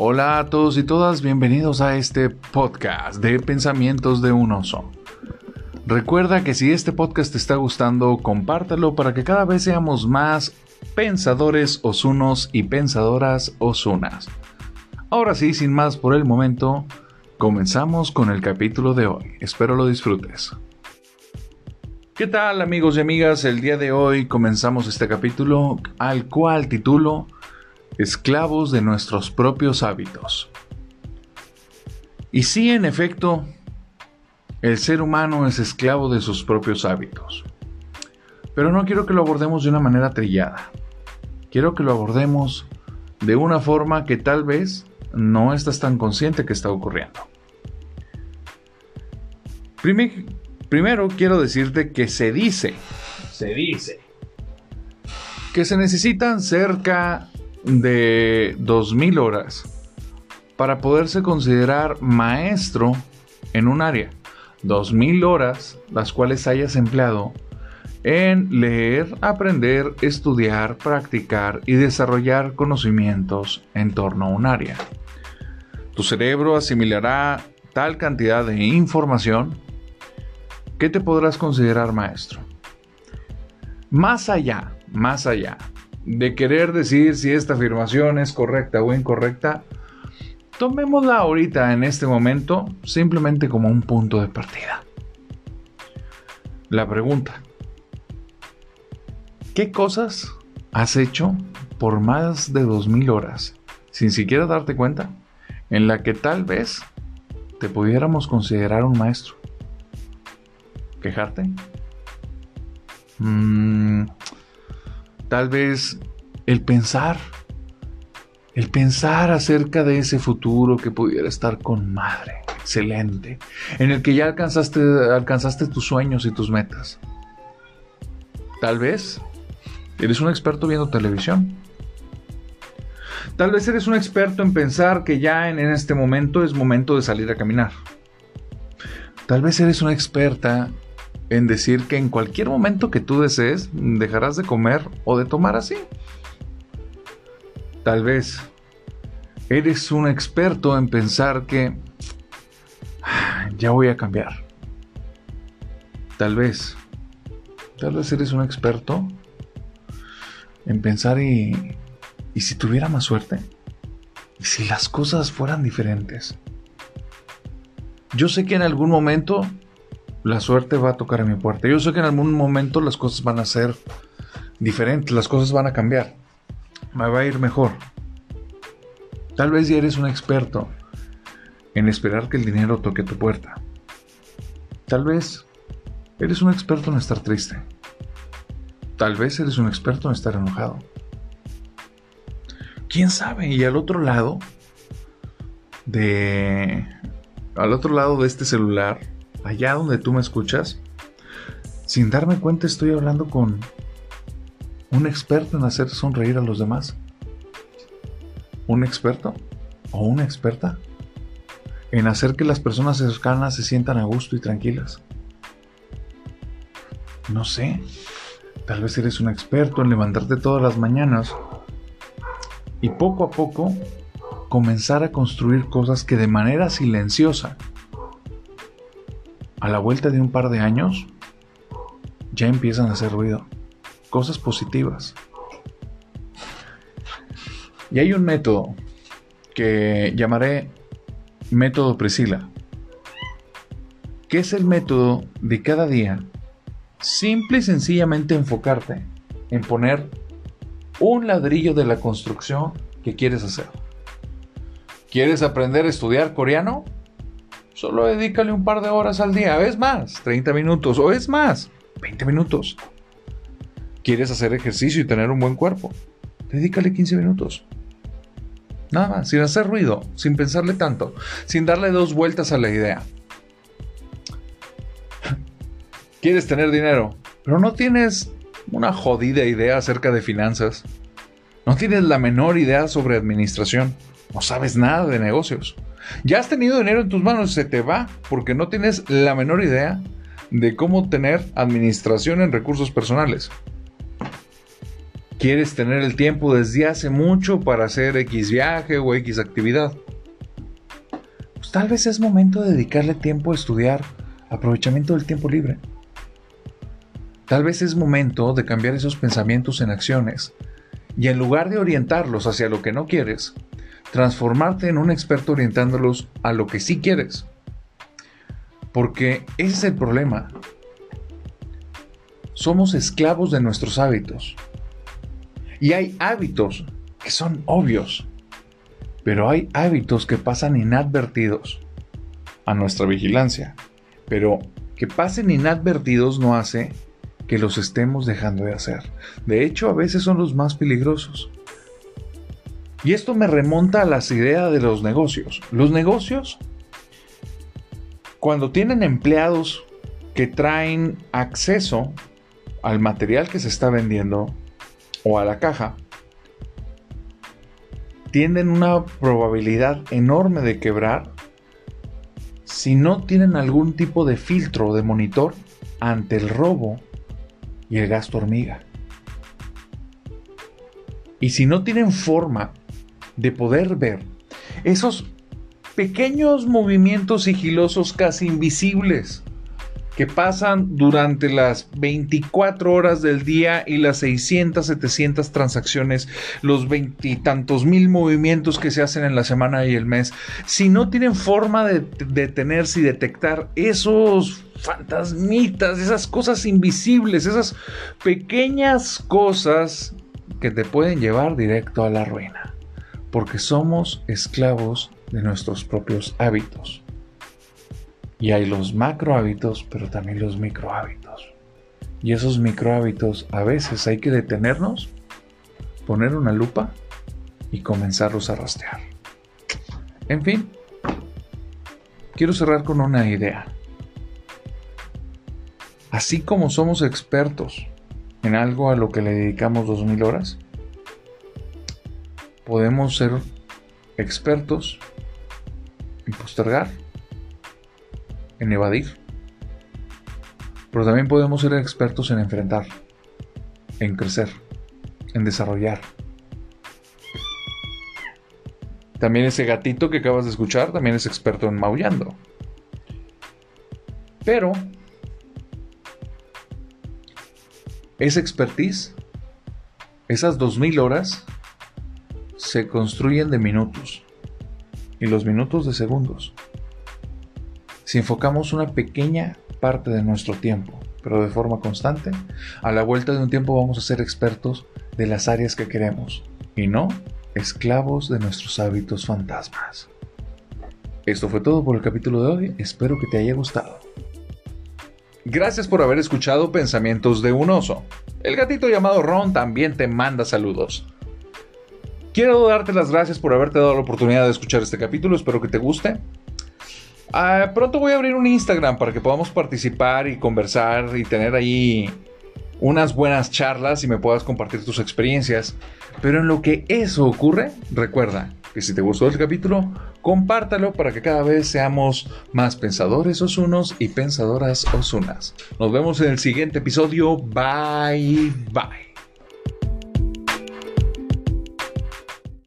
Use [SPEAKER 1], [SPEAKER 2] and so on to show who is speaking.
[SPEAKER 1] Hola a todos y todas, bienvenidos a este podcast de Pensamientos de un Oso. Recuerda que si este podcast te está gustando, compártelo para que cada vez seamos más pensadores osunos y pensadoras osunas. Ahora sí, sin más por el momento, comenzamos con el capítulo de hoy. Espero lo disfrutes. ¿Qué tal amigos y amigas? El día de hoy comenzamos este capítulo al cual titulo esclavos de nuestros propios hábitos. Y sí, en efecto, el ser humano es esclavo de sus propios hábitos. Pero no quiero que lo abordemos de una manera trillada. Quiero que lo abordemos de una forma que tal vez no estás tan consciente que está ocurriendo. Primero quiero decirte que se dice, se dice, que se necesitan cerca de 2.000 horas para poderse considerar maestro en un área. 2.000 horas las cuales hayas empleado en leer, aprender, estudiar, practicar y desarrollar conocimientos en torno a un área. Tu cerebro asimilará tal cantidad de información que te podrás considerar maestro. Más allá, más allá de querer decir si esta afirmación es correcta o incorrecta, tomémosla ahorita en este momento simplemente como un punto de partida. La pregunta, ¿qué cosas has hecho por más de 2.000 horas sin siquiera darte cuenta en la que tal vez te pudiéramos considerar un maestro? ¿Quejarte? Mmm Tal vez el pensar, el pensar acerca de ese futuro que pudiera estar con madre, excelente, en el que ya alcanzaste, alcanzaste tus sueños y tus metas. Tal vez eres un experto viendo televisión. Tal vez eres un experto en pensar que ya en, este momento es momento de salir a caminar. Tal vez eres una experta en decir que en cualquier momento que tú desees dejarás de comer o de tomar así. Tal vez eres un experto en pensar que ah, ya voy a cambiar. Tal vez, tal vez eres un experto en pensar y, y si tuviera más suerte, y si las cosas fueran diferentes. Yo sé que en algún momento la suerte va a tocar a mi puerta. Yo sé que en algún momento las cosas van a ser diferentes, las cosas van a cambiar. Me va a ir mejor. Tal vez ya eres un experto en esperar que el dinero toque tu puerta. Tal vez eres un experto en estar triste. Tal vez eres un experto en estar enojado. ¿Quién sabe? Y al otro lado de al otro lado de este celular allá donde tú me escuchas, sin darme cuenta estoy hablando con un experto en hacer sonreír a los demás. ¿Un experto o una experta en hacer que las personas cercanas se sientan a gusto y tranquilas? No sé, tal vez eres un experto en levantarte todas las mañanas y poco a poco comenzar a construir cosas que de manera silenciosa a la vuelta de un par de años, ya empiezan a hacer ruido. Cosas positivas. Y hay un método que llamaré método Priscila, que es el método de cada día simple y sencillamente enfocarte en poner un ladrillo de la construcción que quieres hacer. ¿Quieres aprender a estudiar coreano? Solo dedícale un par de horas al día, es más, 30 minutos, o es más, 20 minutos. ¿Quieres hacer ejercicio y tener un buen cuerpo? Dedícale 15 minutos. Nada más, sin hacer ruido, sin pensarle tanto, sin darle dos vueltas a la idea. ¿Quieres tener dinero? Pero no tienes una jodida idea acerca de finanzas. No tienes la menor idea sobre administración. No sabes nada de negocios. Ya has tenido dinero en tus manos, se te va porque no tienes la menor idea de cómo tener administración en recursos personales. quieres tener el tiempo desde hace mucho para hacer X viaje o X actividad. Pues tal vez es momento de dedicarle tiempo a estudiar aprovechamiento del tiempo libre. Tal vez es momento de cambiar esos pensamientos en acciones y en lugar de orientarlos hacia lo que no quieres, transformarte en un experto orientándolos a lo que sí quieres. Porque ese es el problema. Somos esclavos de nuestros hábitos. Y hay hábitos que son obvios, pero hay hábitos que pasan inadvertidos a nuestra vigilancia. Pero que pasen inadvertidos no hace que los estemos dejando de hacer. De hecho, a veces son los más peligrosos. Y esto me remonta a las ideas de los negocios. Los negocios, cuando tienen empleados que traen acceso al material que se está vendiendo, o a la caja, tienen una probabilidad enorme de quebrar si no tienen algún tipo de filtro de monitor ante el robo y el gasto hormiga. Y si no tienen forma de poder ver esos pequeños movimientos sigilosos casi invisibles que pasan durante las 24 horas del día y las 600, 700 transacciones, los veintitantos mil movimientos que se hacen en la semana y el mes, si no tienen forma de detenerse y detectar esos fantasmitas, esas cosas invisibles, esas pequeñas cosas que te pueden llevar directo a la ruina, porque somos esclavos de nuestros propios hábitos. Y hay los macro hábitos, pero también los micro hábitos. Y esos micro hábitos a veces hay que detenernos, poner una lupa y comenzarlos a rastrear. En fin, quiero cerrar con una idea. Así como somos expertos en algo a lo que le dedicamos 2000 horas, podemos ser expertos en postergar en evadir. Pero también podemos ser expertos en enfrentar, en crecer, en desarrollar. También ese gatito que acabas de escuchar también es experto en maullando. Pero esa expertise, esas 2000 horas, se construyen de minutos y los minutos de segundos si enfocamos una pequeña parte de nuestro tiempo, pero de forma constante, a la vuelta de un tiempo vamos a ser expertos de las áreas que queremos y no esclavos de nuestros hábitos fantasmas. Esto fue todo por el capítulo de hoy, espero que te haya gustado. Gracias por haber escuchado Pensamientos de un oso. El gatito llamado Ron también te manda saludos. Quiero darte las gracias por haberte dado la oportunidad de escuchar este capítulo, espero que te guste. Ah, pronto voy a abrir un Instagram para que podamos participar y conversar y tener ahí unas buenas charlas y me puedas compartir tus experiencias. Pero en lo que eso ocurre, recuerda que si te gustó el capítulo, compártalo para que cada vez seamos más pensadores osunos y pensadoras osunas. Nos vemos en el siguiente episodio. Bye bye.